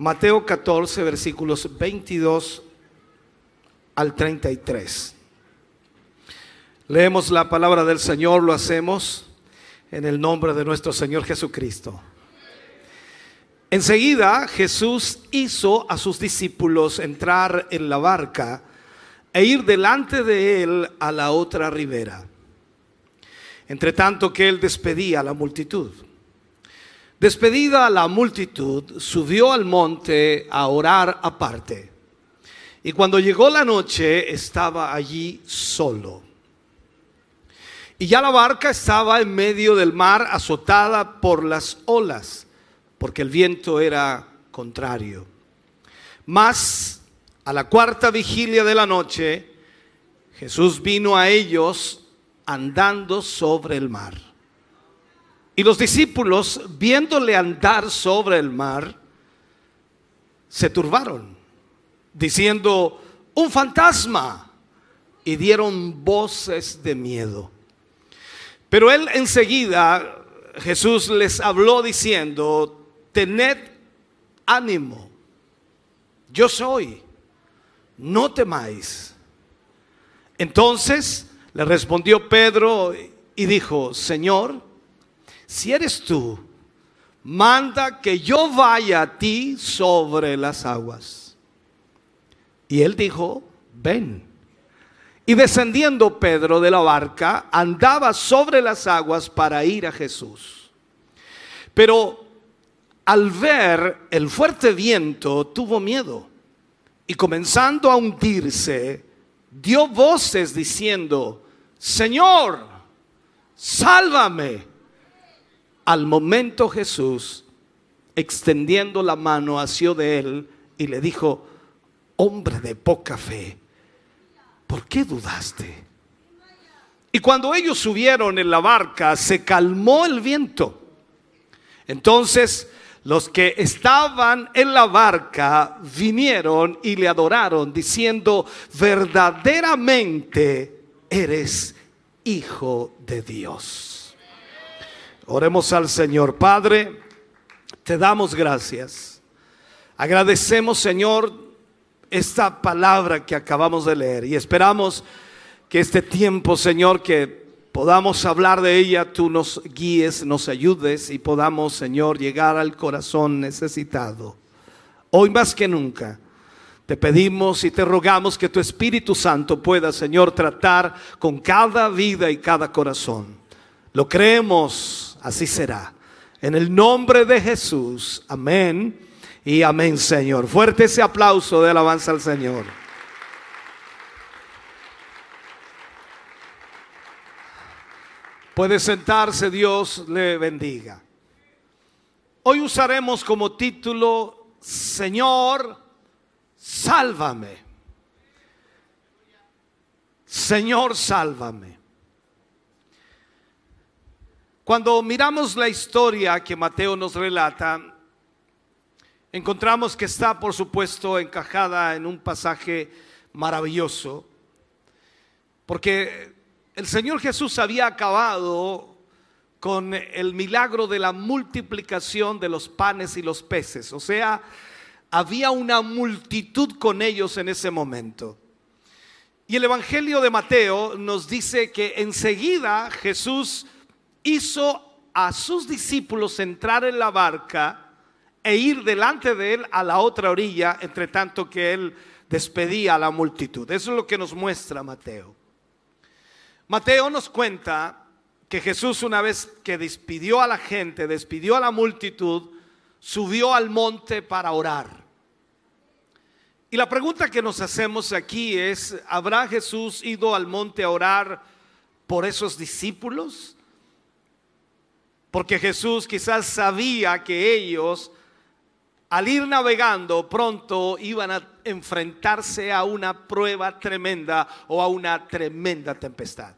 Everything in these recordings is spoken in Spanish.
Mateo 14, versículos 22 al 33. Leemos la palabra del Señor, lo hacemos en el nombre de nuestro Señor Jesucristo. Enseguida Jesús hizo a sus discípulos entrar en la barca e ir delante de él a la otra ribera, entre tanto que él despedía a la multitud. Despedida la multitud, subió al monte a orar aparte. Y cuando llegó la noche, estaba allí solo. Y ya la barca estaba en medio del mar, azotada por las olas, porque el viento era contrario. Mas a la cuarta vigilia de la noche, Jesús vino a ellos andando sobre el mar. Y los discípulos, viéndole andar sobre el mar, se turbaron, diciendo, un fantasma, y dieron voces de miedo. Pero él enseguida, Jesús les habló diciendo, tened ánimo, yo soy, no temáis. Entonces le respondió Pedro y dijo, Señor, si eres tú, manda que yo vaya a ti sobre las aguas. Y él dijo, ven. Y descendiendo Pedro de la barca, andaba sobre las aguas para ir a Jesús. Pero al ver el fuerte viento, tuvo miedo. Y comenzando a hundirse, dio voces diciendo, Señor, sálvame. Al momento Jesús, extendiendo la mano, hacia de él y le dijo, hombre de poca fe, ¿por qué dudaste? Y cuando ellos subieron en la barca, se calmó el viento. Entonces los que estaban en la barca vinieron y le adoraron, diciendo, verdaderamente eres hijo de Dios. Oremos al Señor. Padre, te damos gracias. Agradecemos, Señor, esta palabra que acabamos de leer y esperamos que este tiempo, Señor, que podamos hablar de ella, tú nos guíes, nos ayudes y podamos, Señor, llegar al corazón necesitado. Hoy más que nunca. Te pedimos y te rogamos que tu Espíritu Santo pueda, Señor, tratar con cada vida y cada corazón. Lo creemos así será. En el nombre de Jesús, amén y amén, Señor. Fuerte ese aplauso de alabanza al Señor. Puede sentarse, Dios le bendiga. Hoy usaremos como título, Señor, sálvame. Señor, sálvame. Cuando miramos la historia que Mateo nos relata, encontramos que está, por supuesto, encajada en un pasaje maravilloso, porque el Señor Jesús había acabado con el milagro de la multiplicación de los panes y los peces, o sea, había una multitud con ellos en ese momento. Y el Evangelio de Mateo nos dice que enseguida Jesús hizo a sus discípulos entrar en la barca e ir delante de él a la otra orilla, entre tanto que él despedía a la multitud. Eso es lo que nos muestra Mateo. Mateo nos cuenta que Jesús una vez que despidió a la gente, despidió a la multitud, subió al monte para orar. Y la pregunta que nos hacemos aquí es, ¿habrá Jesús ido al monte a orar por esos discípulos? Porque Jesús quizás sabía que ellos al ir navegando pronto iban a enfrentarse a una prueba tremenda o a una tremenda tempestad.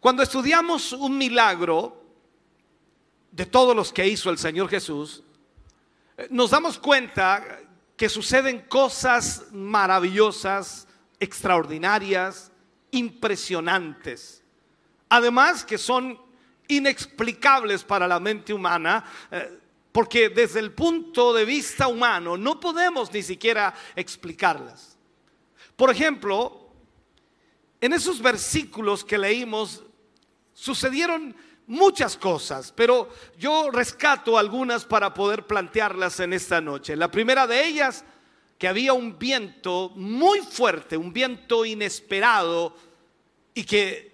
Cuando estudiamos un milagro de todos los que hizo el Señor Jesús, eh, nos damos cuenta que suceden cosas maravillosas, extraordinarias, impresionantes. Además que son inexplicables para la mente humana, eh, porque desde el punto de vista humano no podemos ni siquiera explicarlas. Por ejemplo, en esos versículos que leímos sucedieron muchas cosas, pero yo rescato algunas para poder plantearlas en esta noche. La primera de ellas, que había un viento muy fuerte, un viento inesperado y que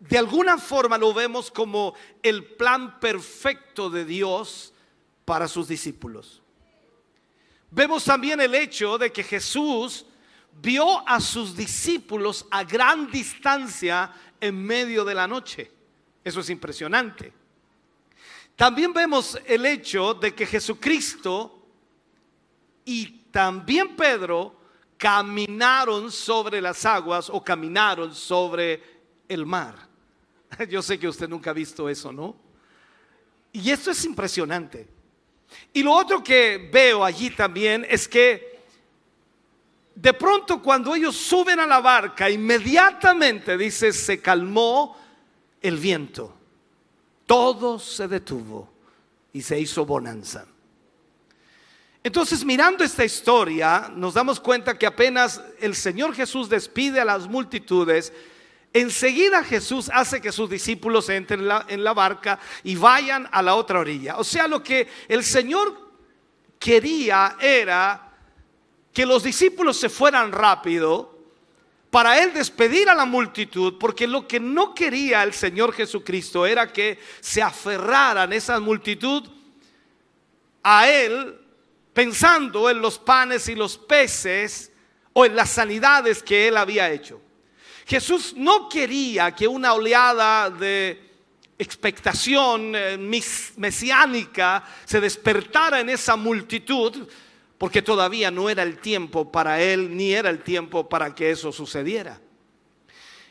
de alguna forma lo vemos como el plan perfecto de Dios para sus discípulos. Vemos también el hecho de que Jesús vio a sus discípulos a gran distancia en medio de la noche. Eso es impresionante. También vemos el hecho de que Jesucristo y también Pedro caminaron sobre las aguas o caminaron sobre el mar. Yo sé que usted nunca ha visto eso, ¿no? Y esto es impresionante. Y lo otro que veo allí también es que de pronto cuando ellos suben a la barca, inmediatamente dice, se calmó el viento. Todo se detuvo y se hizo bonanza. Entonces, mirando esta historia, nos damos cuenta que apenas el Señor Jesús despide a las multitudes, enseguida Jesús hace que sus discípulos entren en la, barca y vayan a la otra orilla. O sea, lo que el Señor quería era que los discípulos se fueran rápido para él despedir a la multitud, porque lo que no quería el Señor Jesucristo era que se aferraran esa multitud a él pensando en los panes y los peces o en las sanidades que él había hecho. Jesús no quería que una oleada de expectación eh, mesiánica se despertara en esa multitud porque todavía no era el tiempo para él, ni era el tiempo para que eso sucediera.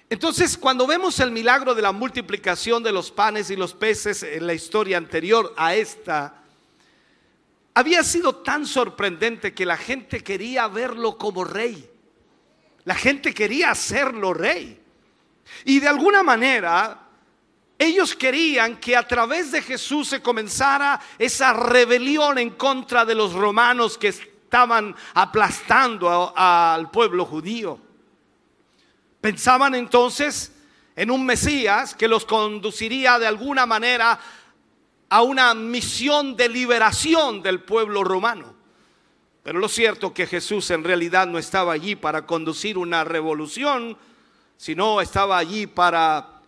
Entonces, cuando vemos el milagro de la multiplicación de los panes y los peces en la historia anterior a esta, había sido tan sorprendente que la gente quería verlo como rey. La gente quería hacerlo rey. Y de alguna manera ellos querían que a través de Jesús se comenzara esa rebelión en contra de los romanos que estaban aplastando al pueblo judío. Pensaban entonces en un Mesías que los conduciría de alguna manera a una misión de liberación del pueblo romano. Pero lo cierto que Jesús en realidad no estaba allí para conducir una revolución, sino estaba allí para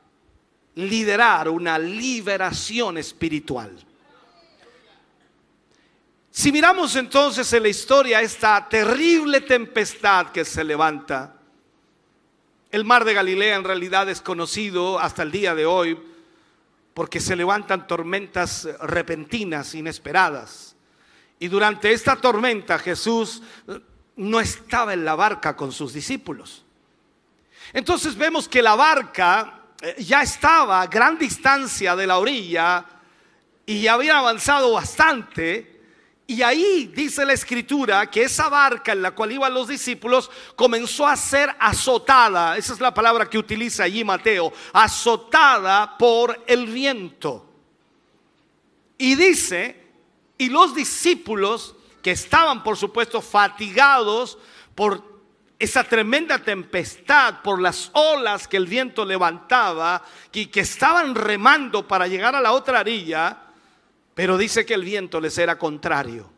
liderar una liberación espiritual. Si miramos entonces en la historia esta terrible tempestad que se levanta, el mar de Galilea en realidad es conocido hasta el día de hoy porque se levantan tormentas repentinas, inesperadas. Y durante esta tormenta Jesús no estaba en la barca con sus discípulos. Entonces vemos que la barca eh, ya estaba a gran distancia de la orilla y había avanzado bastante. Y ahí dice la escritura que esa barca en la cual iban los discípulos comenzó a ser azotada. Esa es la palabra que utiliza allí Mateo. Azotada por el viento. Y dice, y los discípulos que estaban por supuesto fatigados por esa tremenda tempestad por las olas que el viento levantaba y que estaban remando para llegar a la otra orilla, pero dice que el viento les era contrario.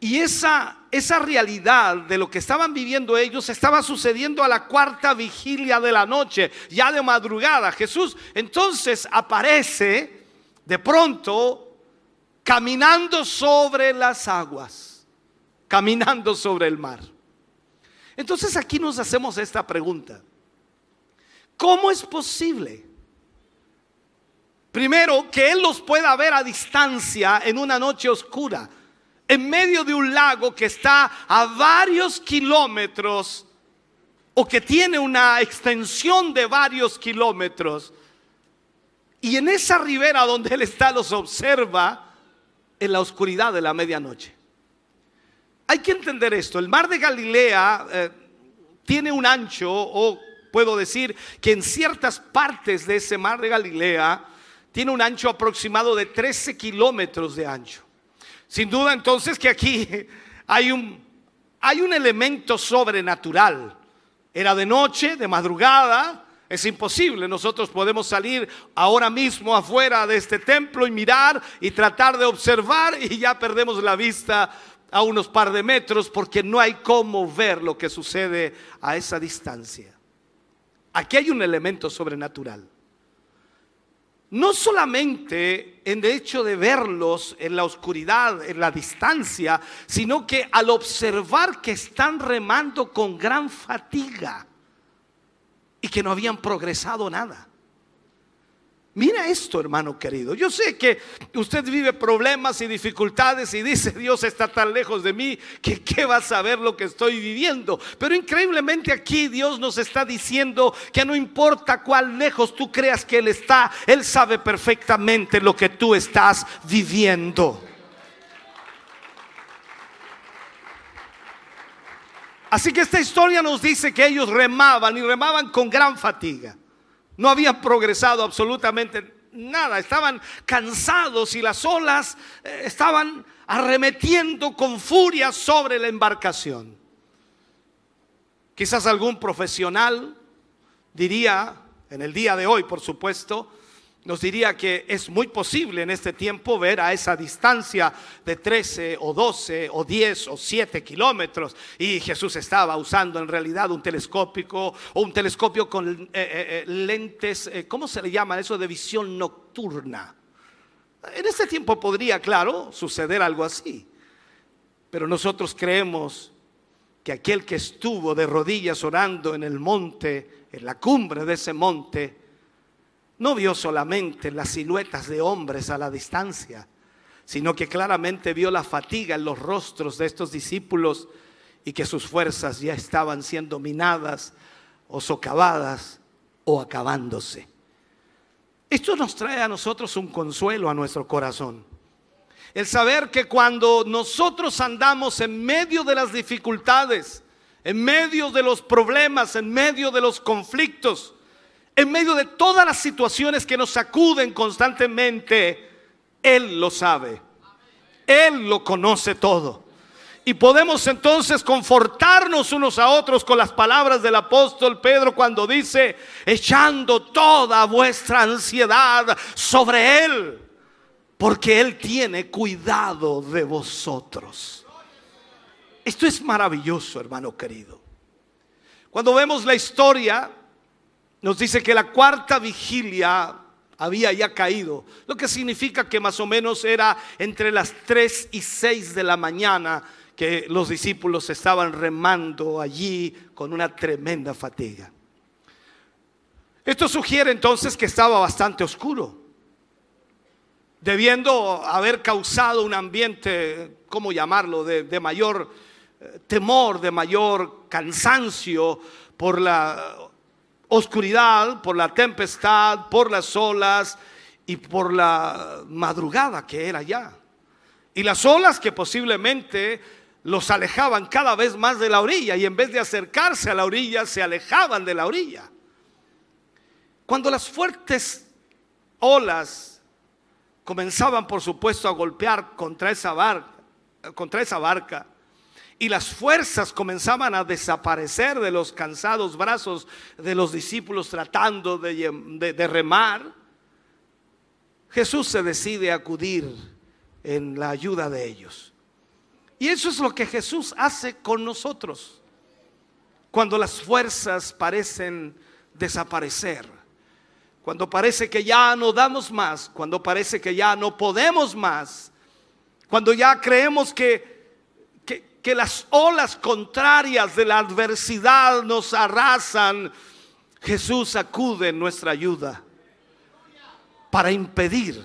Y esa, esa realidad de lo que estaban viviendo ellos estaba sucediendo a la cuarta vigilia de la noche, ya de madrugada. Jesús entonces aparece de pronto caminando sobre las aguas, caminando sobre el mar. Entonces aquí nos hacemos esta pregunta. ¿Cómo es posible? Primero, que Él los pueda ver a distancia en una noche oscura, en medio de un lago que está a varios kilómetros o que tiene una extensión de varios kilómetros. Y en esa ribera donde Él está los observa en la oscuridad de la medianoche. Hay que entender esto. El mar de Galilea eh, tiene un ancho, o puedo decir que en ciertas partes de ese mar de Galilea, tiene un ancho aproximado de 13 kilómetros de ancho. Sin duda entonces que aquí hay un, hay un elemento sobrenatural. Era de noche, de madrugada, es imposible. Nosotros podemos salir ahora mismo afuera de este templo y mirar y tratar de observar y ya perdemos la vista a unos par de metros porque no hay cómo ver lo que sucede a esa distancia. Aquí hay un elemento sobrenatural no solamente en el hecho de verlos en la oscuridad, en la distancia, sino que al observar que están remando con gran fatiga y que no habían progresado nada. Mira esto, hermano querido. Yo sé que usted vive problemas y dificultades y dice, Dios está tan lejos de mí que qué va a saber lo que estoy viviendo. Pero increíblemente aquí Dios nos está diciendo que no importa cuán lejos tú creas que Él está, Él sabe perfectamente lo que tú estás viviendo. Así que esta historia nos dice que ellos remaban y remaban con gran fatiga. No habían progresado absolutamente nada, estaban cansados y las olas eh, estaban arremetiendo con furia sobre la embarcación. Quizás algún profesional diría, en el día de hoy por supuesto, nos diría que es muy posible en este tiempo ver a esa distancia de 13 o 12 o 10 o 7 kilómetros. Y Jesús estaba usando en realidad un telescópico o un telescopio con eh, eh, eh, lentes, ¿cómo se le llama eso? De visión nocturna. En este tiempo podría, claro, suceder algo así. Pero nosotros creemos que aquel que estuvo de rodillas orando en el monte, en la cumbre de ese monte, no vio solamente las siluetas de hombres a la distancia, sino que claramente vio la fatiga en los rostros de estos discípulos y que sus fuerzas ya estaban siendo minadas o socavadas o acabándose. Esto nos trae a nosotros un consuelo a nuestro corazón. El saber que cuando nosotros andamos en medio de las dificultades, en medio de los problemas, en medio de los conflictos, en medio de todas las situaciones que nos sacuden constantemente, Él lo sabe. Él lo conoce todo. Y podemos entonces confortarnos unos a otros con las palabras del apóstol Pedro cuando dice, echando toda vuestra ansiedad sobre Él, porque Él tiene cuidado de vosotros. Esto es maravilloso, hermano querido. Cuando vemos la historia nos dice que la cuarta vigilia había ya caído, lo que significa que más o menos era entre las 3 y 6 de la mañana que los discípulos estaban remando allí con una tremenda fatiga. Esto sugiere entonces que estaba bastante oscuro, debiendo haber causado un ambiente, ¿cómo llamarlo?, de, de mayor eh, temor, de mayor cansancio por la oscuridad, por la tempestad, por las olas y por la madrugada que era ya. Y las olas que posiblemente los alejaban cada vez más de la orilla y en vez de acercarse a la orilla se alejaban de la orilla. Cuando las fuertes olas comenzaban por supuesto a golpear contra esa barca, contra esa barca y las fuerzas comenzaban a desaparecer de los cansados brazos de los discípulos tratando de, remar, Jesús se decide a acudir en la ayuda de ellos. Y eso es lo que Jesús hace con nosotros. Cuando las fuerzas parecen desaparecer, cuando parece que ya no damos más, cuando parece que ya no podemos más, cuando ya creemos que que las olas contrarias de la adversidad nos arrasan, Jesús acude en nuestra ayuda para impedir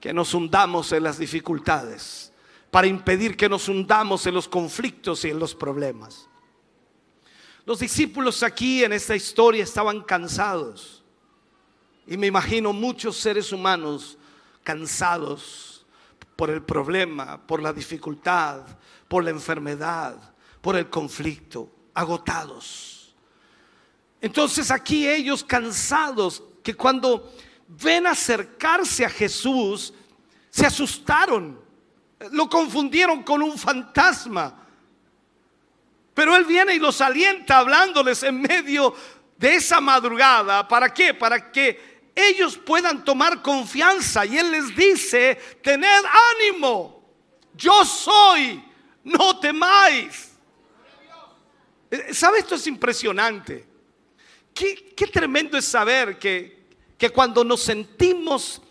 que nos hundamos en las dificultades, para impedir que nos hundamos en los conflictos y en los problemas. Los discípulos aquí en esta historia estaban cansados. Y me imagino muchos seres humanos cansados por el problema, por la dificultad, por la enfermedad, por el conflicto, agotados. Entonces aquí ellos cansados, que cuando ven acercarse a Jesús, se asustaron, lo confundieron con un fantasma. Pero Él viene y los alienta hablándoles en medio de esa madrugada. ¿Para qué? Para que ellos puedan tomar confianza. Y Él les dice, tened ánimo, yo soy, no temáis. Eh, ¿Sabe? Esto es impresionante. Qué, qué tremendo es saber que, que cuando nos sentimos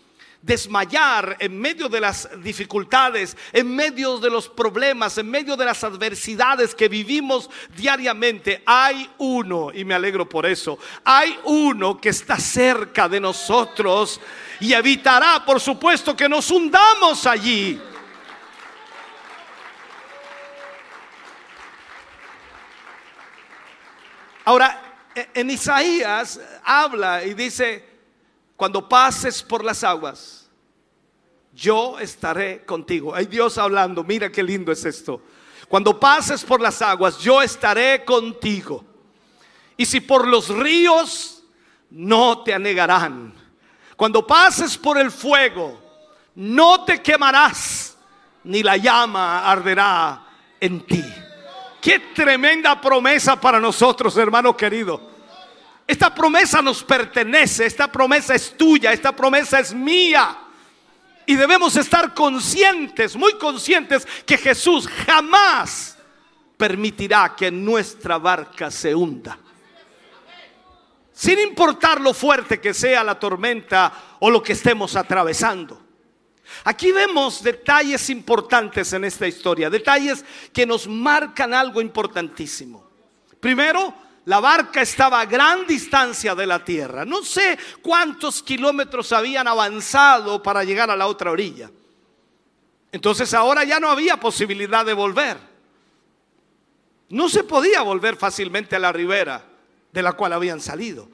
desmayar en medio de las dificultades, en medio de los problemas, en medio de las adversidades que vivimos diariamente, hay uno, y me alegro por eso, hay uno que está cerca de nosotros y evitará, por supuesto, que nos hundamos allí. Ahora, en Isaías habla y dice, cuando pases por las aguas, yo estaré contigo. Hay Dios hablando, mira qué lindo es esto. Cuando pases por las aguas, yo estaré contigo. Y si por los ríos, no te anegarán. Cuando pases por el fuego, no te quemarás, ni la llama arderá en ti. Qué tremenda promesa para nosotros, hermano querido. Esta promesa nos pertenece, esta promesa es tuya, esta promesa es mía. Y debemos estar conscientes, muy conscientes, que Jesús jamás permitirá que nuestra barca se hunda. Sin importar lo fuerte que sea la tormenta o lo que estemos atravesando. Aquí vemos detalles importantes en esta historia, detalles que nos marcan algo importantísimo. Primero, la barca estaba a gran distancia de la tierra. No sé cuántos kilómetros habían avanzado para llegar a la otra orilla. Entonces ahora ya no había posibilidad de volver. No se podía volver fácilmente a la ribera de la cual habían salido.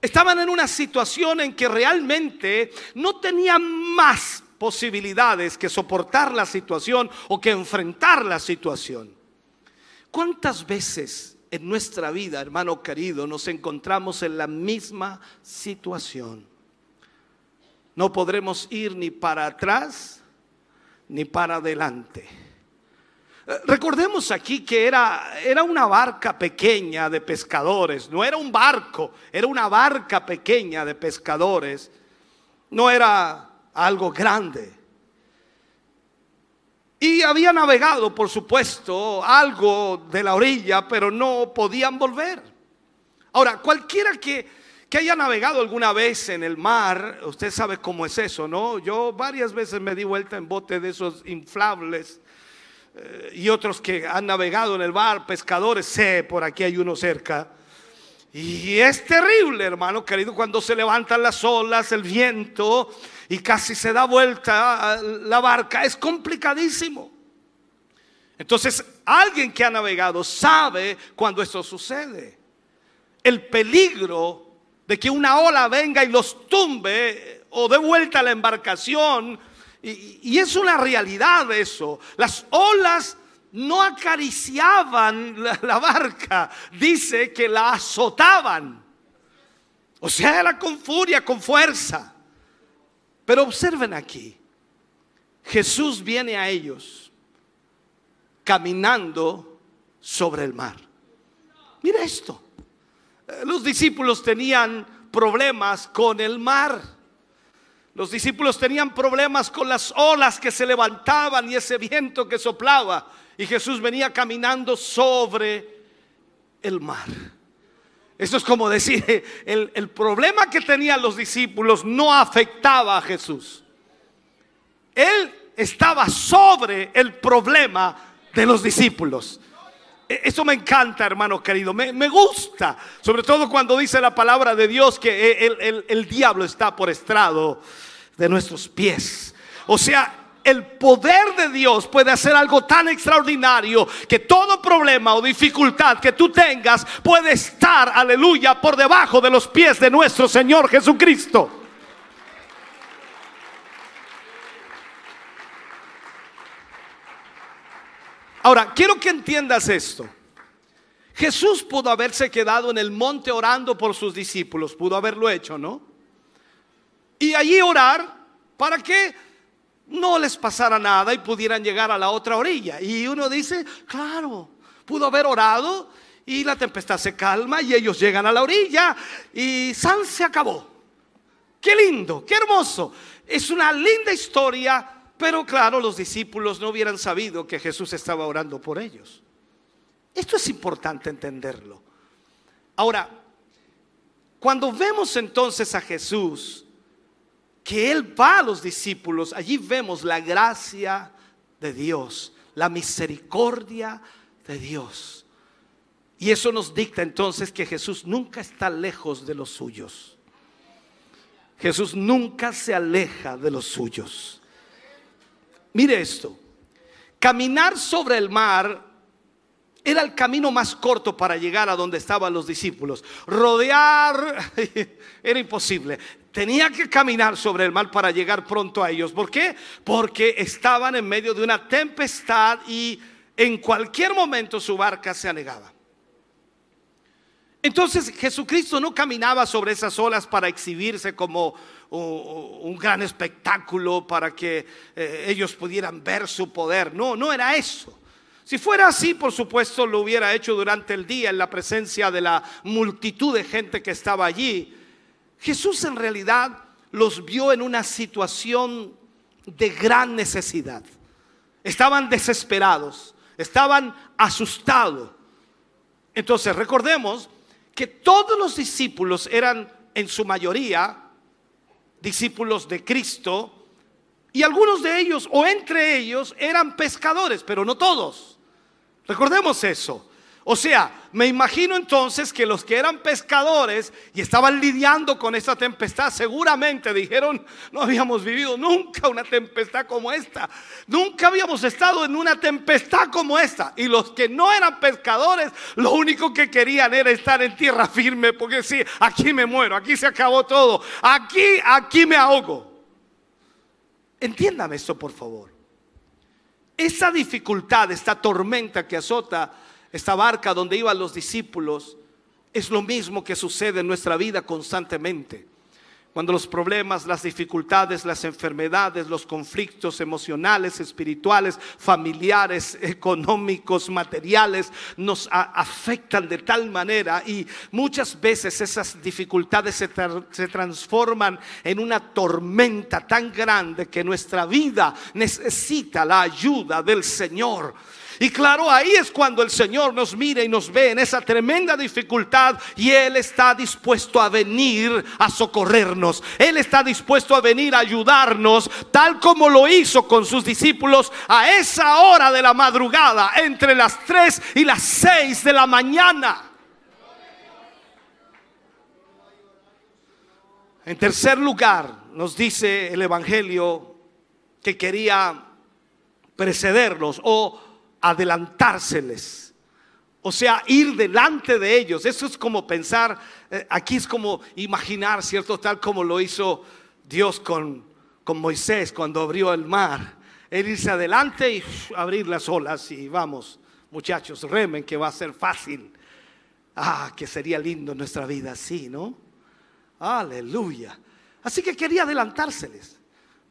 Estaban en una situación en que realmente no tenían más posibilidades que soportar la situación o que enfrentar la situación. ¿Cuántas veces en nuestra vida, hermano querido, nos encontramos en la misma situación. No podremos ir ni para atrás ni para adelante. Recordemos aquí que era, era una barca pequeña de pescadores, no era un barco, era una barca pequeña de pescadores, no era algo grande. Y había navegado, por supuesto, algo de la orilla, pero no podían volver. Ahora, cualquiera que, que haya navegado alguna vez en el mar, usted sabe cómo es eso, ¿no? Yo varias veces me di vuelta en bote de esos inflables y otros que han navegado en el mar, pescadores, sé, por aquí hay uno cerca. Y es terrible, hermano querido, cuando se levantan las olas, el viento y casi se da vuelta la barca, es complicadísimo. Entonces, alguien que ha navegado sabe cuando esto sucede. El peligro de que una ola venga y los tumbe o dé vuelta la embarcación. Y, es una realidad eso. Las olas no acariciaban la barca, dice que la azotaban. O sea, era con furia, con fuerza. Pero observen aquí, Jesús viene a ellos caminando sobre el mar. Mira esto, eh, los discípulos tenían problemas con el mar. Los discípulos tenían problemas con las olas que se levantaban y ese viento que soplaba. Y Jesús venía caminando sobre el mar. Eso es como decir, el, el, problema que tenían los discípulos no afectaba a Jesús. Él estaba sobre el problema de los discípulos. e, eso me encanta, hermano querido, me, me, gusta, sobre todo cuando dice la palabra de Dios que el, el, el diablo está por estrado de nuestros pies. O sea, el poder de Dios puede hacer algo tan extraordinario que todo problema o dificultad que tú tengas puede estar, aleluya, por debajo de los pies de nuestro Señor Jesucristo. Ahora, quiero que entiendas esto. Jesús pudo haberse quedado en el monte orando por sus discípulos, pudo haberlo hecho, ¿no? Y allí orar para que no les pasara nada y pudieran llegar a la otra orilla. Y uno dice, claro, pudo haber orado y la tempestad se calma y ellos llegan a la orilla y San se acabó. Qué lindo, qué hermoso. Es una linda historia, pero claro, los discípulos no hubieran sabido que Jesús estaba orando por ellos. Esto es importante entenderlo. Ahora, cuando vemos entonces a Jesús, que Él va a los discípulos, allí vemos la gracia de Dios, la misericordia de Dios. Y eso nos dicta entonces que Jesús nunca está lejos de los suyos. Jesús nunca se aleja de los suyos. Mire esto, caminar sobre el mar era el camino más corto para llegar a donde estaban los discípulos. Rodear era imposible tenía que caminar sobre el mar para llegar pronto a ellos. ¿Por qué? Porque estaban en medio de una tempestad y en cualquier momento su barca se anegaba. Entonces Jesucristo no caminaba sobre esas olas para exhibirse como un gran espectáculo para que eh, ellos pudieran ver su poder. No, no era eso. Si fuera así, por supuesto, lo hubiera hecho durante el día en la presencia de la multitud de gente que estaba allí. Jesús en realidad los vio en una situación de gran necesidad. Estaban desesperados, estaban asustados. Entonces recordemos que todos los discípulos eran en su mayoría discípulos de Cristo y algunos de ellos o entre ellos eran pescadores, pero no todos. Recordemos eso. O sea, me imagino entonces que los que eran pescadores y estaban lidiando con esa tempestad, seguramente dijeron, no habíamos vivido nunca una tempestad como esta, nunca habíamos estado en una tempestad como esta. Y los que no eran pescadores, lo único que querían era estar en tierra firme, porque sí, aquí me muero, aquí se acabó todo, aquí, aquí me ahogo. Entiéndame esto, por favor. Esa dificultad, esta tormenta que azota esta barca donde iban los discípulos, es lo mismo que sucede en nuestra vida constantemente. Cuando los problemas, las dificultades, las enfermedades, los conflictos emocionales, espirituales, familiares, económicos, materiales, nos afectan de tal manera y muchas veces esas dificultades se, se transforman en una tormenta tan grande que nuestra vida necesita la ayuda del Señor. Y claro, ahí es cuando el Señor nos mira y nos ve en esa tremenda dificultad y Él está dispuesto a venir a socorrernos. Él está dispuesto a venir a ayudarnos, tal como lo hizo con sus discípulos a esa hora de la madrugada, entre las 3 y las 6 de la mañana. En tercer lugar, nos dice el Evangelio que quería precederlos o adelantárseles. O sea, ir delante de ellos. Eso es como pensar, eh, aquí es como imaginar, ¿cierto? Tal como lo hizo Dios con, con Moisés cuando abrió el mar. Él irse adelante y abrir las olas y vamos, muchachos, remen que va a ser fácil. Ah, que sería lindo nuestra vida así, ¿no? Aleluya. Así que quería adelantárseles.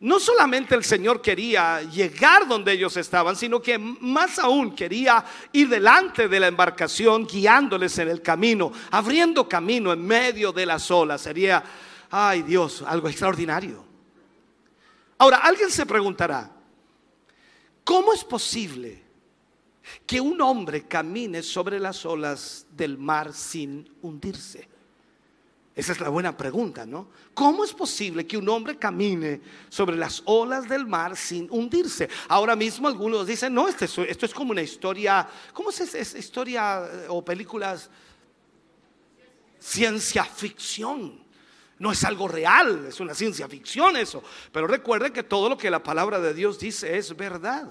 No solamente el Señor quería llegar donde ellos estaban, sino que más aún quería ir delante de la embarcación, guiándoles en el camino, abriendo camino en medio de las olas. Sería, ay Dios, algo extraordinario. Ahora, alguien se preguntará, ¿cómo es posible que un hombre camine sobre las olas del mar sin hundirse? Esa es la buena pregunta, ¿no? ¿Cómo es posible que un hombre camine sobre las olas del mar sin hundirse? Ahora mismo algunos dicen, no, esto es, esto es como una historia, ¿cómo es, es historia eh, o películas? Ciencia ficción. No es algo real, es una ciencia ficción eso. Pero recuerden que todo lo que la palabra de Dios dice es verdad.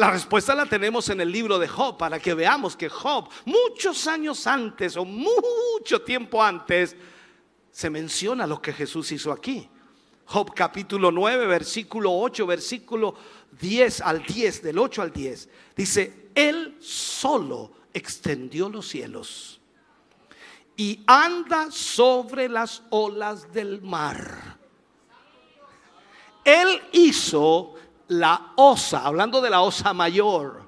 La respuesta la tenemos en el libro de Job para que veamos que Job, muchos años antes o mucho tiempo antes, se menciona lo que Jesús hizo aquí. Job capítulo 9, versículo 8, versículo 10 al 10, del 8 al 10. Dice, Él solo extendió los cielos y anda sobre las olas del mar. Él hizo la osa, hablando de la osa mayor,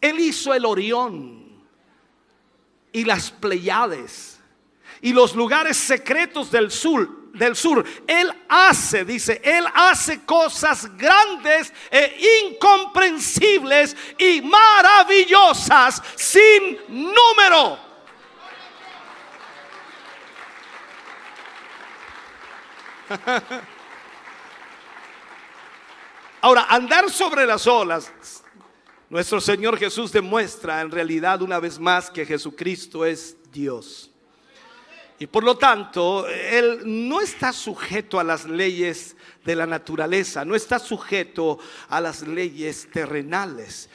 él hizo el Orión y las Pleiades y los lugares secretos del sur, del sur. Él hace, dice, él hace cosas grandes e incomprensibles y maravillosas sin número. Ahora, andar sobre las olas, nuestro Señor Jesús demuestra en realidad una vez más que Jesucristo es Dios. Y por lo tanto, Él no está sujeto a las leyes de la naturaleza, no está sujeto a las leyes terrenales.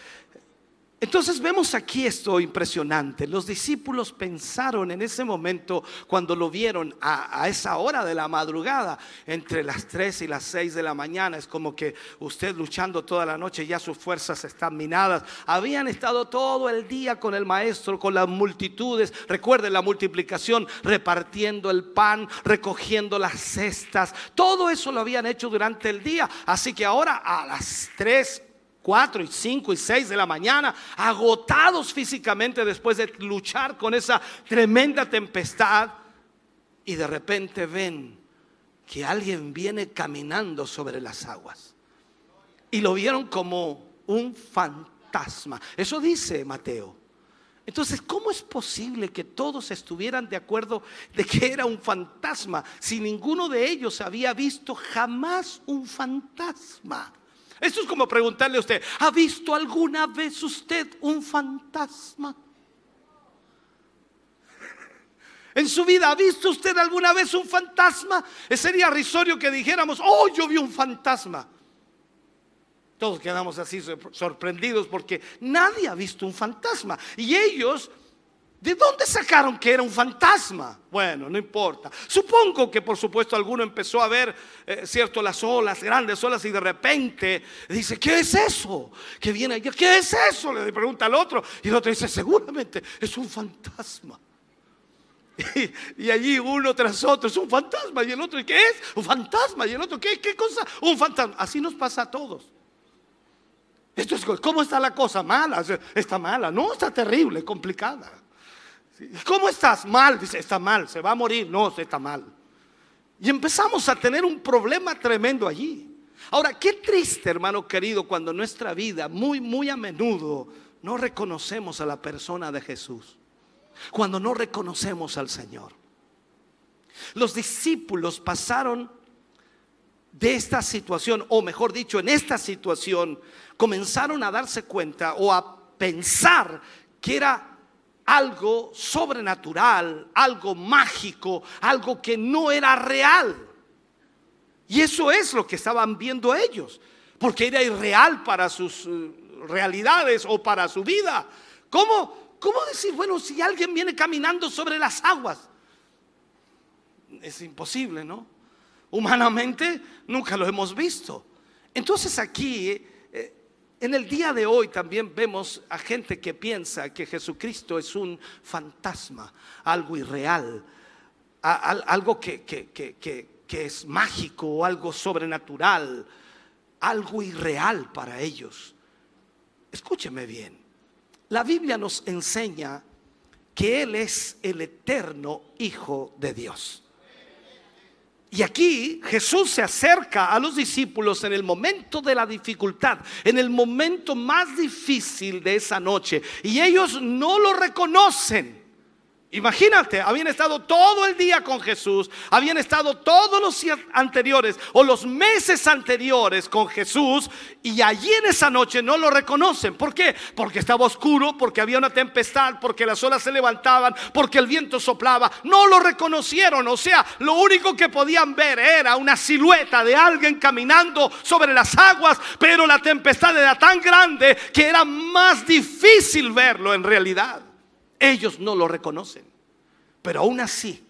Entonces vemos aquí esto impresionante. Los discípulos pensaron en ese momento cuando lo vieron a, esa hora de la madrugada, entre las 3 y las 6 de la mañana. Es como que usted luchando toda la noche, ya sus fuerzas están minadas. Habían estado todo el día con el maestro, con las multitudes. Recuerden la multiplicación, repartiendo el pan, recogiendo las cestas. Todo eso lo habían hecho durante el día. Así que ahora a las 3 4 y 5 y 6 de la mañana, agotados físicamente después de luchar con esa tremenda tempestad, y de repente ven que alguien viene caminando sobre las aguas. Y lo vieron como un fantasma. Eso dice Mateo. Entonces, ¿cómo es posible que todos estuvieran de acuerdo de que era un fantasma si ninguno de ellos había visto jamás un fantasma? Esto es como preguntarle a usted, ¿ha visto alguna vez usted un fantasma? En su vida, ¿ha visto usted alguna vez un fantasma? Sería risorio que dijéramos, oh, yo vi un fantasma. Todos quedamos así sorprendidos porque nadie ha visto un fantasma. Y ellos ¿De dónde sacaron que era un fantasma? Bueno, no importa. Supongo que por supuesto alguno empezó a ver, eh, cierto, las olas, grandes olas, y de repente dice, ¿qué es eso? Que viene allá, ¿qué es eso? Le pregunta al otro, y el otro dice, seguramente es un fantasma. Y, allí uno tras otro es un fantasma, y el otro, ¿qué es? Un fantasma, y el otro, ¿qué, qué cosa? Un fantasma. Así nos pasa a todos. Esto es, ¿cómo está la cosa? Mala, está mala, no, está terrible, complicada. ¿Cómo estás? Mal. Dice, está mal, se va a morir. No, está mal. Y empezamos a tener un problema tremendo allí. Ahora, qué triste, hermano querido, cuando nuestra vida, muy, muy a menudo, no reconocemos a la persona de Jesús. Cuando no reconocemos al Señor. Los discípulos pasaron de esta situación, o mejor dicho, en esta situación, comenzaron a darse cuenta o a pensar que era algo sobrenatural, algo mágico, algo que no era real. Y eso es lo que estaban viendo ellos, porque era irreal para sus eh, realidades o para su vida. ¿Cómo, ¿Cómo decir, bueno, si alguien viene caminando sobre las aguas? Es imposible, ¿no? Humanamente nunca lo hemos visto. Entonces aquí en el día de hoy también vemos a gente que piensa que Jesucristo es un fantasma, algo irreal, algo que, es mágico o algo sobrenatural, algo irreal para ellos. Escúcheme bien, la Biblia nos enseña que Él es el eterno Hijo de Dios. Y aquí Jesús se acerca a los discípulos en el momento de la dificultad, en el momento más difícil de esa noche. Y ellos no lo reconocen. Imagínate, habían estado todo el día con Jesús, habían estado todos los anteriores o los meses anteriores con Jesús y allí en esa noche no lo reconocen. ¿Por qué? Porque estaba oscuro, porque había una tempestad, porque las olas se levantaban, porque el viento soplaba. No lo reconocieron, o sea, lo único que podían ver era una silueta de alguien caminando sobre las aguas, pero la tempestad era tan grande que era más difícil verlo en realidad. Ellos no lo reconocen. Pero aún así,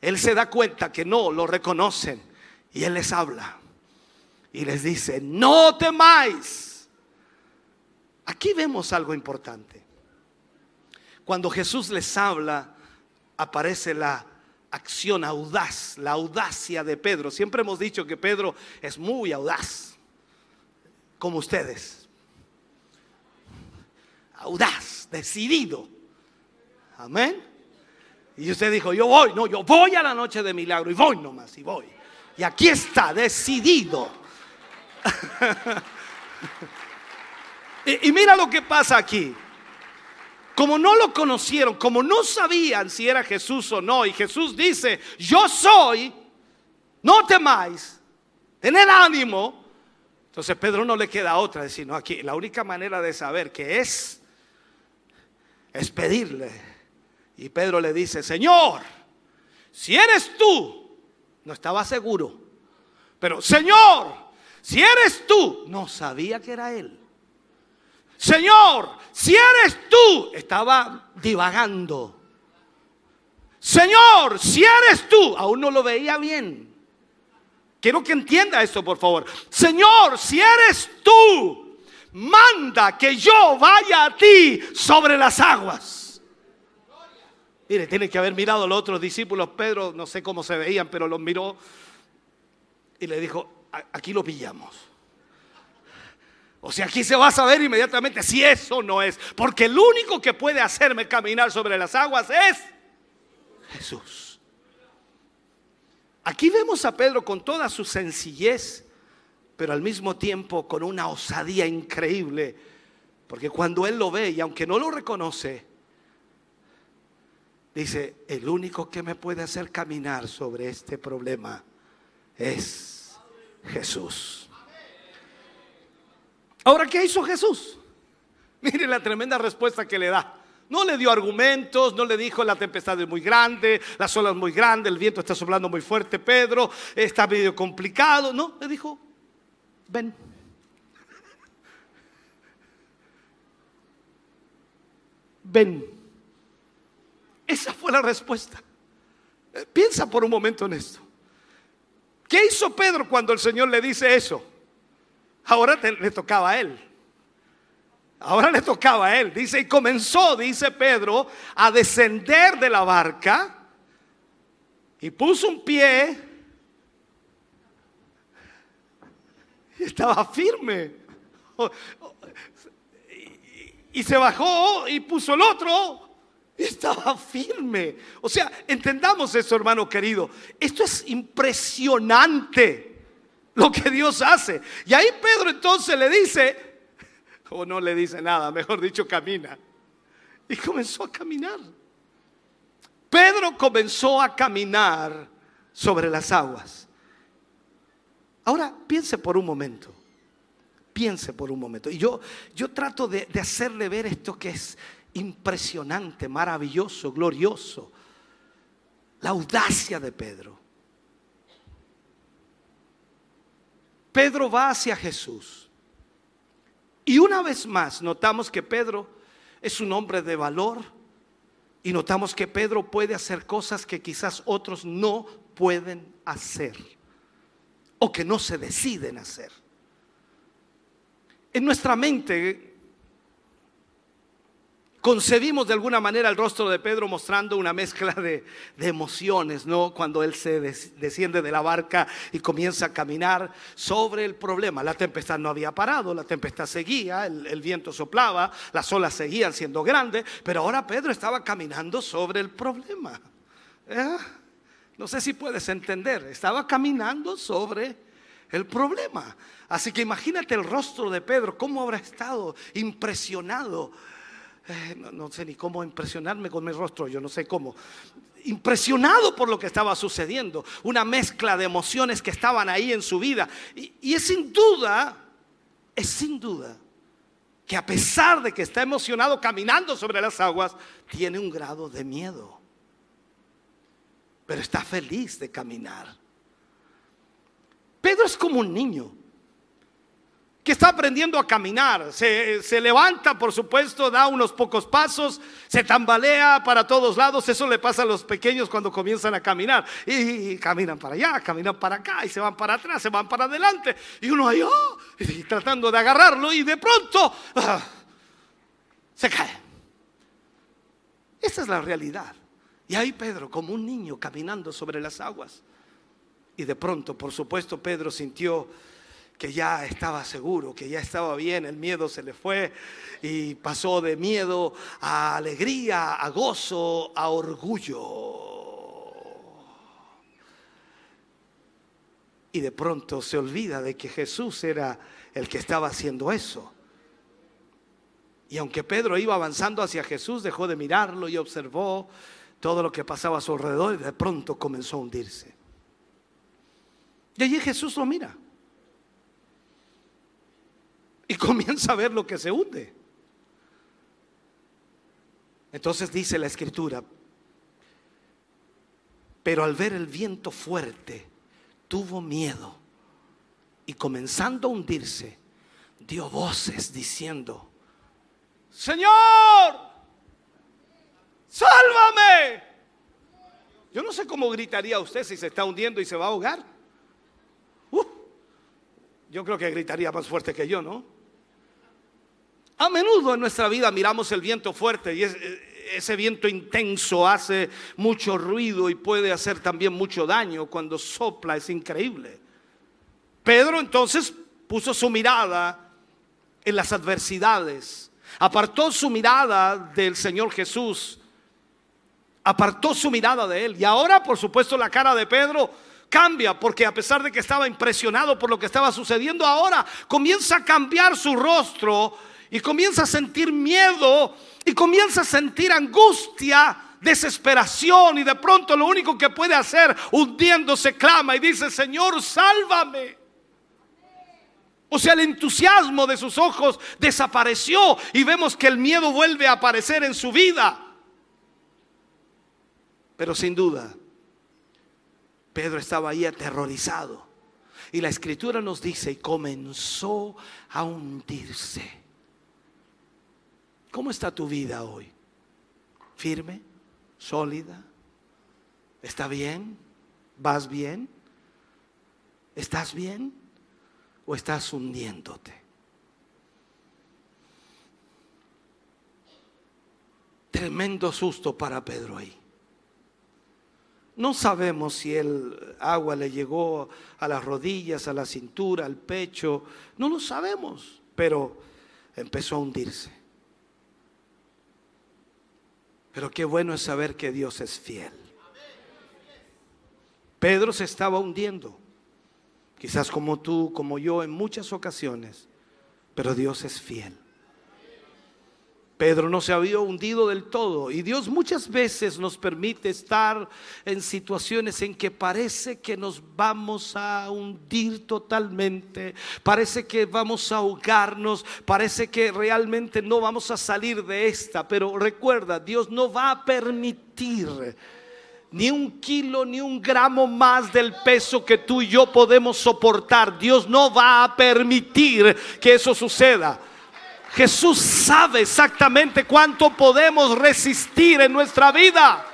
Él se da cuenta que no lo reconocen. Y Él les habla. Y les dice, no temáis. Aquí vemos algo importante. Cuando Jesús les habla, aparece la acción audaz, la audacia de Pedro. Siempre hemos dicho que Pedro es muy audaz, como ustedes. Audaz, decidido. Amén. Y usted dijo, yo voy, no, yo voy a la noche de milagro y voy nomás, y voy. Y aquí está, decidido. y, mira lo que pasa aquí. Como no lo conocieron, como no sabían si era Jesús o no, y Jesús dice, yo soy, no temáis, tened ánimo. Entonces Pedro no le queda otra, decir, no, aquí la única manera de saber que es, es pedirle y Pedro le dice, Señor, si eres tú, no estaba seguro, pero Señor, si eres tú, no sabía que era él. Señor, si eres tú, estaba divagando. Señor, si eres tú, aún no lo veía bien. Quiero que entienda esto, por favor. Señor, si eres tú, manda que yo vaya a ti sobre las aguas. Mire, tiene que haber mirado a los otros discípulos. Pedro, no sé cómo se veían, pero los miró y le dijo, aquí lo pillamos. O sea, aquí se va a saber inmediatamente si eso no es. Porque el único que puede hacerme caminar sobre las aguas es Jesús. Aquí vemos a Pedro con toda su sencillez, pero al mismo tiempo con una osadía increíble. Porque cuando él lo ve y aunque no lo reconoce, Dice, el único que me puede hacer caminar sobre este problema es Jesús. Ahora, ¿qué hizo Jesús? Mire la tremenda respuesta que le da. No le dio argumentos, no le dijo la tempestad es muy grande, las olas muy grandes, el viento está soplando muy fuerte, Pedro, está medio complicado. No, le dijo, ven. Ven. Esa fue la respuesta. Eh, piensa por un momento en esto. ¿Qué hizo Pedro cuando el Señor le dice eso? Ahora le tocaba a él. Ahora le tocaba a él. Dice, y comenzó, dice Pedro, a descender de la barca y puso un pie y estaba firme. Y se bajó y puso el otro estaba firme. O sea, entendamos eso, hermano querido. Esto es impresionante lo que Dios hace. Y ahí Pedro entonces le dice, o no le dice nada, mejor dicho, camina. Y comenzó a caminar. Pedro comenzó a caminar sobre las aguas. Ahora piense por un momento. Piense por un momento. Y yo, yo trato de, de hacerle ver esto que es impresionante, maravilloso, glorioso. La audacia de Pedro. Pedro va hacia Jesús. Y una vez más notamos que Pedro es un hombre de valor y notamos que Pedro puede hacer cosas que quizás otros no pueden hacer o que no se deciden hacer. En nuestra mente concebimos de alguna manera el rostro de Pedro mostrando una mezcla de, emociones, ¿no? Cuando él se desciende de la barca y comienza a caminar sobre el problema. La tempestad no había parado, la tempestad seguía, el, viento soplaba, las olas seguían siendo grandes, pero ahora Pedro estaba caminando sobre el problema. ¿Eh? No sé si puedes entender, estaba caminando sobre el problema. Así que imagínate el rostro de Pedro, cómo habrá estado impresionado eh, no, sé ni cómo impresionarme con mi rostro, yo no sé cómo impresionado por lo que estaba sucediendo, una mezcla de emociones que estaban ahí en su vida. Y, es sin duda, es sin duda, que a pesar de que está emocionado caminando sobre las aguas, tiene un grado de miedo. Pero está feliz de caminar. Pedro es como un niño que está aprendiendo a caminar. Se, se, levanta, por supuesto, da unos pocos pasos, se tambalea para todos lados. Eso le pasa a los pequeños cuando comienzan a caminar. Y, caminan para allá, caminan para acá, y se van para atrás, se van para adelante. Y uno ahí, oh, tratando de agarrarlo, y de pronto ah, se cae. Esa es la realidad. Y ahí Pedro, como un niño caminando sobre las aguas. Y de pronto, por supuesto, Pedro sintió que ya estaba seguro, que ya estaba bien, el miedo se le fue y pasó de miedo a alegría, a gozo, a orgullo. Y de pronto se olvida de que Jesús era el que estaba haciendo eso. Y aunque Pedro iba avanzando hacia Jesús, dejó de mirarlo y observó todo lo que pasaba a su alrededor y de pronto comenzó a hundirse. Y allí Jesús lo mira y comienza a ver lo que se hunde. Entonces dice la escritura, pero al ver el viento fuerte, tuvo miedo y comenzando a hundirse, dio voces diciendo, Señor, sálvame. Yo no sé cómo gritaría usted si se está hundiendo y se va a ahogar. Uh, yo creo que gritaría más fuerte que yo, ¿no? A menudo en nuestra vida miramos el viento fuerte y ese viento intenso hace mucho ruido y puede hacer también mucho daño cuando sopla, es increíble. Pedro entonces puso su mirada en las adversidades, apartó su mirada del Señor Jesús, apartó su mirada de él y ahora por supuesto la cara de Pedro cambia porque a pesar de que estaba impresionado por lo que estaba sucediendo, ahora comienza a cambiar su rostro y comienza a sentir miedo y comienza a sentir angustia, desesperación y de pronto lo único que puede hacer hundiéndose clama y dice, Señor, sálvame. O sea, el entusiasmo de sus ojos desapareció y vemos que el miedo vuelve a aparecer en su vida. Pero sin duda, Pedro estaba ahí aterrorizado. Y la escritura nos dice, y comenzó a hundirse. ¿Cómo está tu vida hoy? ¿Firme? ¿Sólida? ¿Está bien? ¿Vas bien? ¿Estás bien? ¿O estás hundiéndote? Tremendo susto para Pedro ahí. No sabemos si el agua le llegó a las rodillas, a la cintura, al pecho. No lo sabemos, pero empezó a hundirse. Pero qué bueno es saber que Dios es fiel. Pedro se estaba hundiendo, quizás como tú, como yo, en muchas ocasiones, pero Dios es fiel. Pedro no se había hundido del todo y Dios muchas veces nos permite estar en situaciones en que parece que nos vamos a hundir totalmente, parece que vamos a ahogarnos, parece que realmente no vamos a salir de esta, pero recuerda, Dios no va a permitir ni un kilo, ni un gramo más del peso que tú y yo podemos soportar. Dios no va a permitir que eso suceda. Jesús sabe exactamente cuánto podemos resistir en nuestra vida.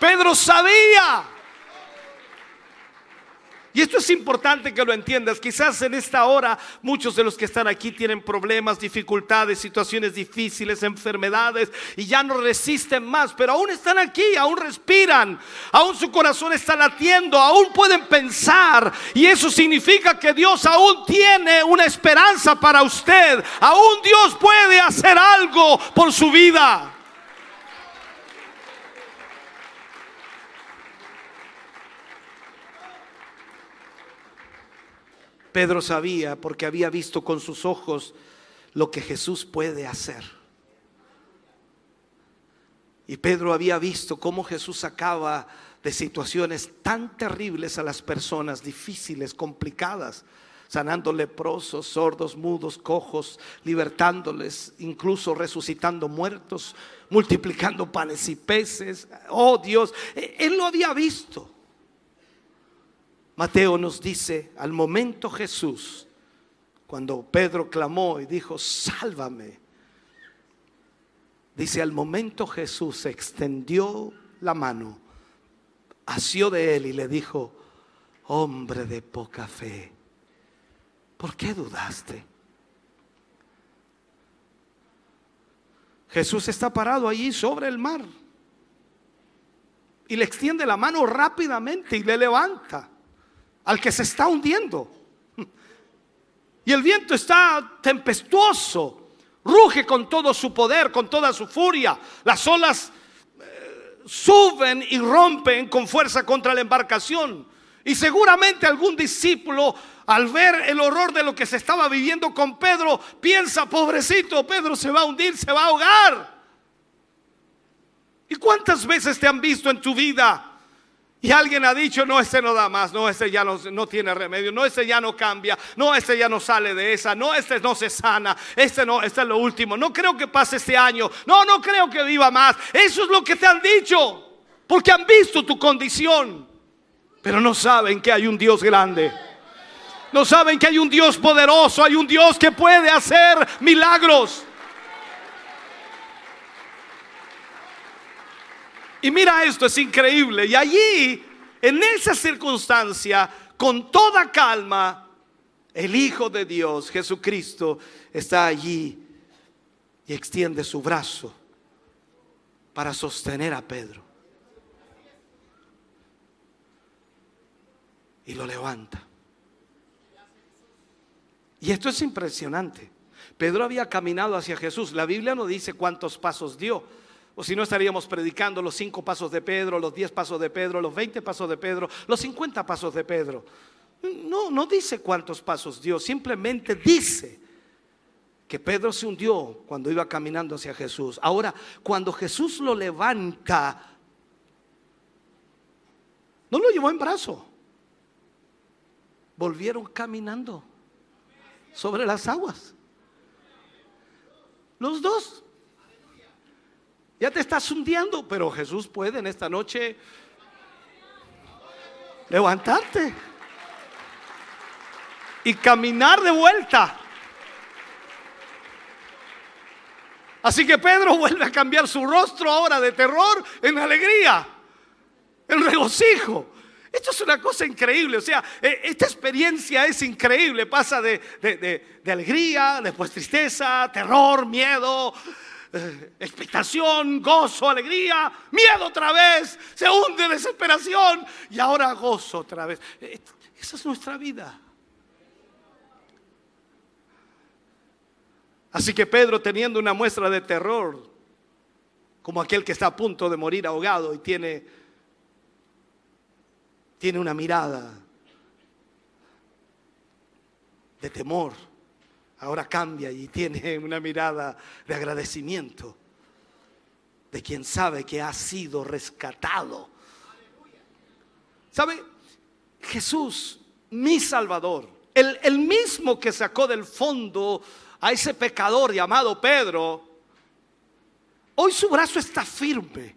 Pedro sabía. Y esto es importante que lo entiendas. Quizás en esta hora muchos de los que están aquí tienen problemas, dificultades, situaciones difíciles, enfermedades y ya no resisten más, pero aún están aquí, aún respiran, aún su corazón está latiendo, aún pueden pensar. Y eso significa que Dios aún tiene una esperanza para usted. Aún Dios puede hacer algo por su vida. Pedro sabía porque había visto con sus ojos lo que Jesús puede hacer. Y Pedro había visto cómo Jesús sacaba de situaciones tan terribles a las personas, difíciles, complicadas, sanando leprosos, sordos, mudos, cojos, libertándoles, incluso resucitando muertos, multiplicando panes y peces. Oh Dios, e-, él lo había visto. Mateo nos dice, al momento Jesús, cuando Pedro clamó y dijo, sálvame, dice, al momento Jesús extendió la mano, asió de él y le dijo, hombre de poca fe, ¿por qué dudaste? Jesús está parado allí sobre el mar y le extiende la mano rápidamente y le levanta al que se está hundiendo. Y el viento está tempestuoso, ruge con todo su poder, con toda su furia. Las olas eh, suben y rompen con fuerza contra la embarcación. Y seguramente algún discípulo, al ver el horror de lo que se estaba viviendo con Pedro, piensa, pobrecito, Pedro se va a hundir, se va a ahogar. ¿Y cuántas veces te han visto en tu vida y alguien ha dicho, no, este no da más, no, este ya no, tiene remedio, no, este ya no cambia, no, este ya no sale de esa, no, este no se sana, este no, este es lo último, no creo que pase este año, no, no creo que viva más. Eso es lo que te han dicho, porque han visto tu condición, pero no saben que hay un Dios grande. No saben que hay un Dios poderoso, hay un Dios que puede hacer milagros. Y mira esto, es increíble. Y allí, en esa circunstancia, con toda calma, el Hijo de Dios, Jesucristo, está allí y extiende su brazo para sostener a Pedro. Y lo levanta. Y esto es impresionante. Pedro había caminado hacia Jesús. La Biblia no dice cuántos pasos dio o si no estaríamos predicando los cinco pasos de Pedro, los diez pasos de Pedro, los veinte pasos de Pedro, los cincuenta pasos de Pedro. No, no dice cuántos pasos dio, simplemente dice que Pedro se hundió cuando iba caminando hacia Jesús. Ahora, cuando Jesús lo levanta, no lo llevó en brazo, volvieron caminando sobre las aguas. Los dos. Ya te estás hundiendo, pero Jesús puede en esta noche levantarte y caminar de vuelta. Así que Pedro vuelve a cambiar su rostro ahora de terror en alegría, en regocijo. Esto es una cosa increíble, o sea, e, esta experiencia es increíble, pasa de, de alegría, después tristeza, terror, miedo, eh, expectación, gozo, alegría, miedo otra vez, se hunde desesperación y ahora gozo otra vez. Eh, esa es nuestra vida. Así que Pedro teniendo una muestra de terror, como aquel que está a punto de morir ahogado y tiene, tiene una mirada de temor ahora cambia y tiene una mirada de agradecimiento de quien sabe que ha sido rescatado. ¿Sabe? Jesús, mi Salvador, el, mismo que sacó del fondo a ese pecador llamado Pedro, hoy su brazo está firme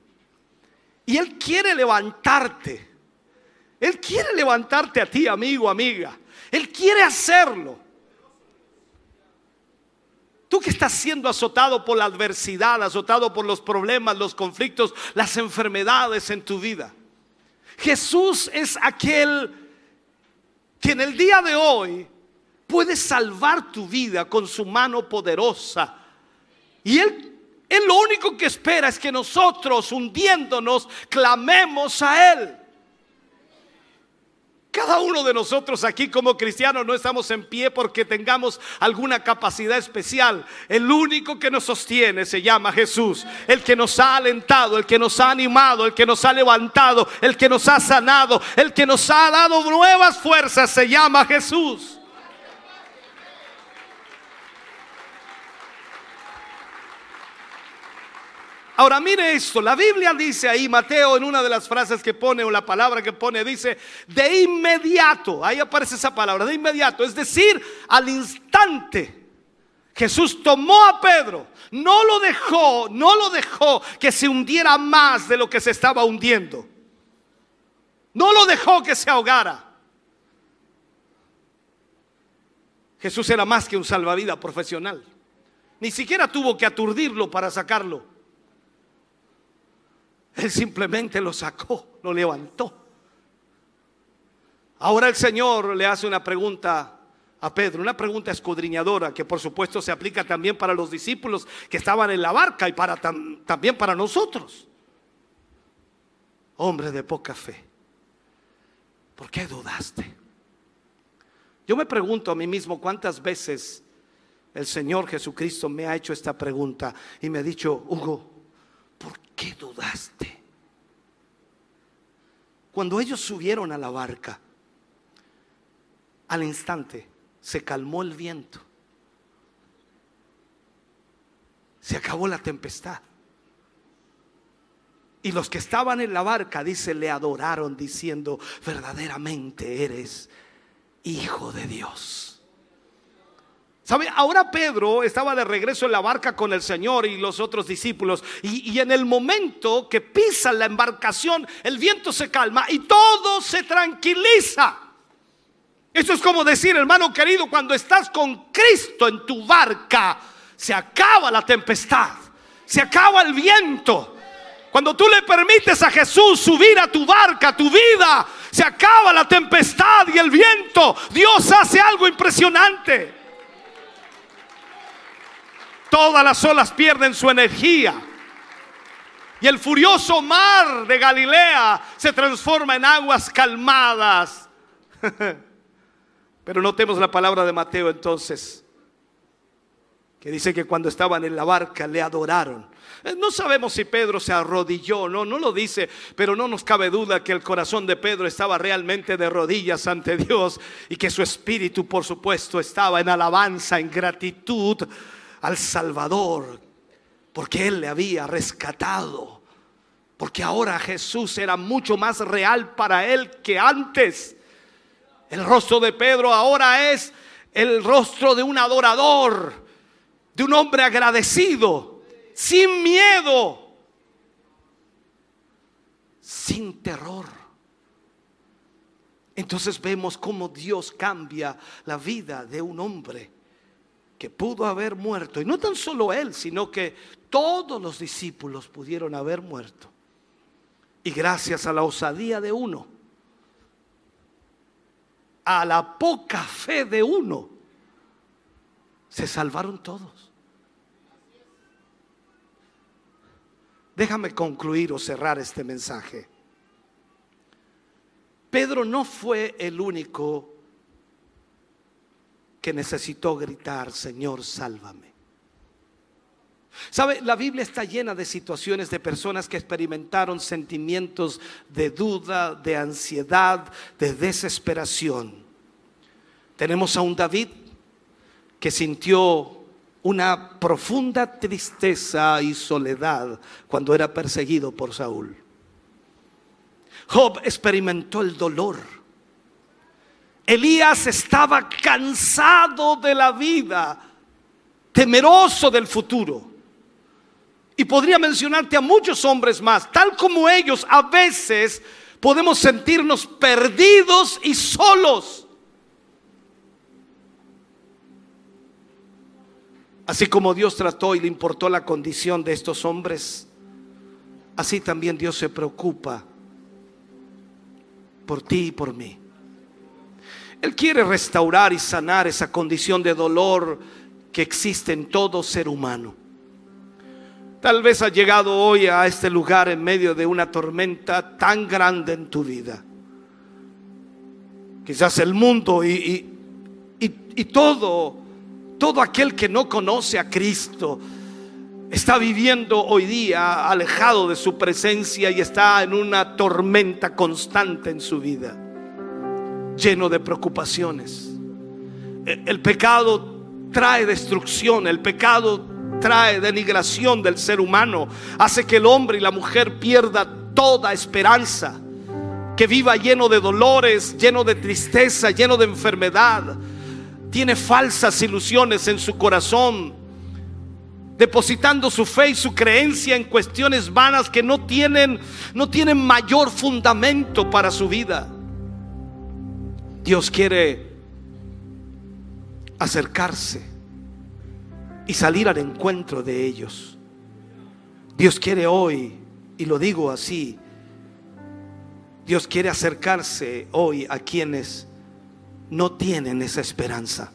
y Él quiere levantarte. Él quiere levantarte a ti, amigo, amiga. Él quiere hacerlo. Tú que estás siendo azotado por la adversidad, azotado por los problemas, los conflictos, las enfermedades en tu vida. Jesús es aquel que en el día de hoy puede salvar tu vida con su mano poderosa. Y Él, lo único que espera es que nosotros, hundiéndonos, clamemos a Él. Cada uno de nosotros aquí como cristianos no estamos en pie porque tengamos alguna capacidad especial. El único que nos sostiene se llama Jesús. El que nos ha alentado, el que nos ha animado, el que nos ha levantado, el que nos ha sanado, el que nos ha dado nuevas fuerzas se llama Jesús. Ahora mire esto, la Biblia dice ahí, Mateo en una de las frases que pone o la palabra que pone, dice, de inmediato, ahí aparece esa palabra, de inmediato, es decir, al instante. Jesús tomó a Pedro, no lo dejó, no lo dejó que se hundiera más de lo que se estaba hundiendo. No lo dejó que se ahogara. Jesús era más que un salvavidas profesional. Ni siquiera tuvo que aturdirlo para sacarlo. Él simplemente lo sacó, lo levantó. Ahora el Señor le hace una pregunta a Pedro, una pregunta escudriñadora que por supuesto se aplica también para los discípulos que estaban en la barca y para también para nosotros. Hombre de poca fe, ¿por qué dudaste? Yo me pregunto a mí mismo cuántas veces el Señor Jesucristo me ha hecho esta pregunta y me ha dicho, Hugo, ¿por qué dudaste? Cuando ellos subieron a la barca, al instante se calmó el viento, se acabó la tempestad. Y los que estaban en la barca, dice, le adoraron diciendo, verdaderamente eres Hijo de Dios. ¿Sabe? Ahora Pedro estaba de regreso en la barca con el Señor y los otros discípulos. Y, y, en el momento que pisa la embarcación, el viento se calma y todo se tranquiliza. Esto es como decir, hermano querido, cuando estás con Cristo en tu barca, se acaba la tempestad, se acaba el viento. Cuando tú le permites a Jesús subir a tu barca, a tu vida, se acaba la tempestad y el viento. Dios hace algo impresionante. Todas las olas pierden su energía. Y el furioso mar de Galilea se transforma en aguas calmadas. Pero notemos la palabra de Mateo entonces, que dice que cuando estaban en la barca le adoraron. Eh, no sabemos si Pedro se arrodilló, no, no lo dice, pero no nos cabe duda que el corazón de Pedro estaba realmente de rodillas ante Dios y que su espíritu, por supuesto, estaba en alabanza, en gratitud al Salvador, porque Él le había rescatado, porque ahora Jesús era mucho más real para Él que antes. El rostro de Pedro ahora es el rostro de un adorador, de un hombre agradecido sin miedo, sin terror. Entonces vemos cómo Dios cambia la vida de un hombre que pudo haber muerto. Y no tan solo él, sino que todos los discípulos pudieron haber muerto. Y gracias a la osadía de uno, a la poca fe de uno, se salvaron todos. Déjame concluir o cerrar este mensaje. Pedro no fue el único necesitó gritar, Señor, sálvame. ¿Sabe? La Biblia está llena de situaciones de personas que experimentaron sentimientos de duda, de ansiedad, de desesperación. Tenemos a un David que sintió una profunda tristeza y soledad cuando era perseguido por Saúl. Job experimentó el dolor. Elías estaba cansado de la vida, temeroso del futuro. Y podría mencionarte a muchos hombres más, tal como ellos a veces podemos sentirnos perdidos y solos. Así como Dios trató y le importó la condición de estos hombres, así también Dios se preocupa por ti y por mí. Él quiere restaurar y sanar esa condición de dolor que existe en todo ser humano. Tal vez has llegado hoy a este lugar en medio de una tormenta tan grande en tu vida. Quizás el mundo y, y, y todo todo aquel que no conoce a Cristo está viviendo hoy día alejado de su presencia y está en una tormenta constante en su vida, lleno de preocupaciones. E, el pecado trae destrucción, el pecado trae denigración del ser humano, hace que el hombre y la mujer pierda toda esperanza, que viva lleno de dolores, lleno de tristeza, lleno de enfermedad, tiene falsas ilusiones en su corazón, depositando su fe y su creencia en cuestiones vanas que no tienen no tienen mayor fundamento para su vida. Dios quiere acercarse y salir al encuentro de ellos. Dios quiere hoy, y lo digo así, Dios quiere acercarse hoy a quienes no tienen esa esperanza.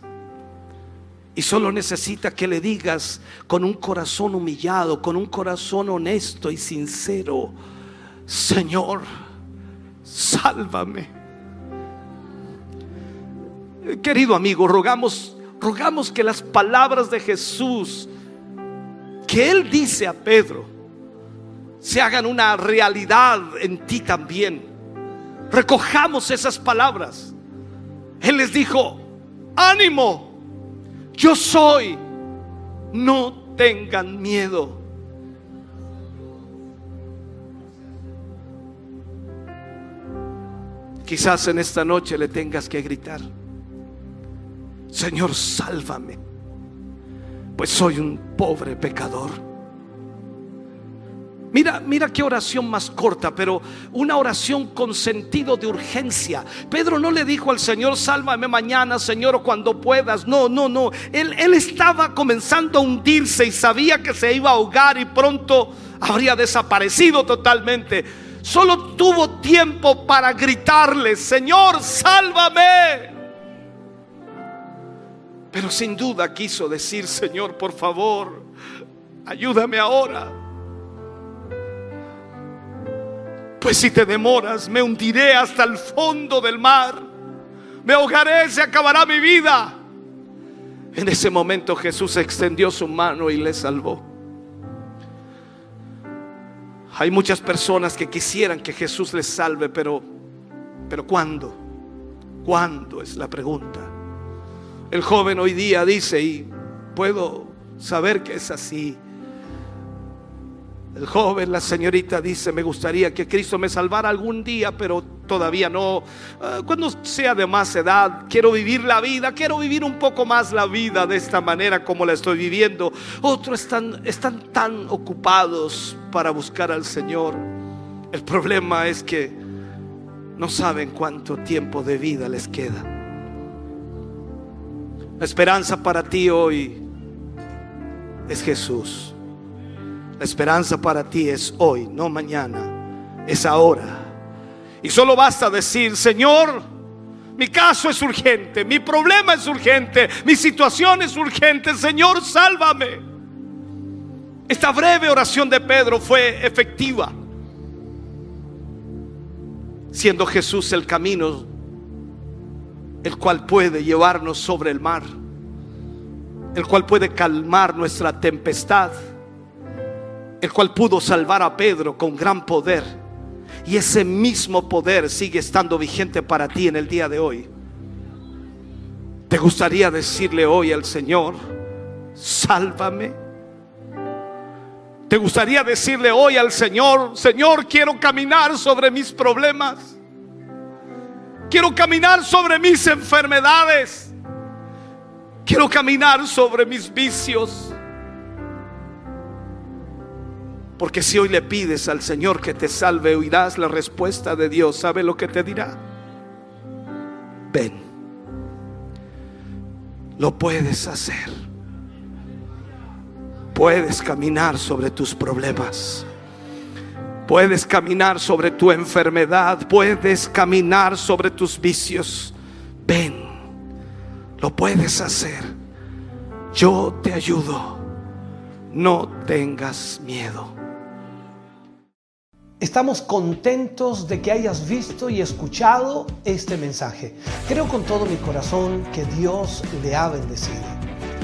Y solo necesita que le digas con un corazón humillado, con un corazón honesto y sincero, Señor, sálvame. Querido amigo, rogamos, rogamos que las palabras de Jesús que Él dice a Pedro se hagan una realidad en ti también. Recojamos esas palabras. Él les dijo, ánimo yo soy. No tengan miedo. Quizás en esta noche le tengas que gritar, Señor, sálvame, pues soy un pobre pecador. Mira, mira qué oración más corta, pero una oración con sentido de urgencia. Pedro no le dijo al Señor, sálvame mañana, Señor, o cuando puedas. No, no, no. Él, él estaba comenzando a hundirse y sabía que se iba a ahogar y pronto habría desaparecido totalmente. Solo tuvo tiempo para gritarle, Señor, sálvame. Pero sin duda quiso decir, Señor, por favor, ayúdame ahora. Pues si te demoras, me hundiré hasta el fondo del mar. Me ahogaré, se acabará mi vida. En ese momento Jesús extendió su mano y le salvó. Hay muchas personas que quisieran que Jesús les salve, pero pero ¿cuándo? ¿Cuándo es la pregunta? El joven hoy día dice y puedo saber que es así. El joven, la señorita dice, me gustaría que Cristo me salvara algún día, pero todavía no. Ah, cuando sea de más edad, quiero vivir la vida, quiero vivir un poco más la vida de esta manera como la estoy viviendo. Otros están, están tan ocupados para buscar al Señor. El problema es que no saben cuánto tiempo de vida les queda. La esperanza para ti hoy es Jesús. La esperanza para ti es hoy, no mañana, es ahora. Y solo basta decir, Señor, mi caso es urgente, mi problema es urgente, mi situación es urgente, Señor, sálvame. Esta breve oración de Pedro fue efectiva, siendo Jesús el camino, el cual puede llevarnos sobre el mar, el cual puede calmar nuestra tempestad el cual pudo salvar a Pedro con gran poder. Y ese mismo poder sigue estando vigente para ti en el día de hoy. ¿Te gustaría decirle hoy al Señor, sálvame? ¿Te gustaría decirle hoy al Señor, Señor, quiero caminar sobre mis problemas? Quiero caminar sobre mis enfermedades. Quiero caminar sobre mis vicios. Porque si hoy le pides al Señor que te salve, oirás la respuesta de Dios. ¿Sabe lo que te dirá? Ven. Lo puedes hacer. Puedes caminar sobre tus problemas. Puedes caminar sobre tu enfermedad. Puedes caminar sobre tus vicios. Ven. Lo puedes hacer. Yo te ayudo. No tengas miedo. Estamos contentos de que hayas visto y escuchado este mensaje. Creo con todo mi corazón que Dios le ha bendecido.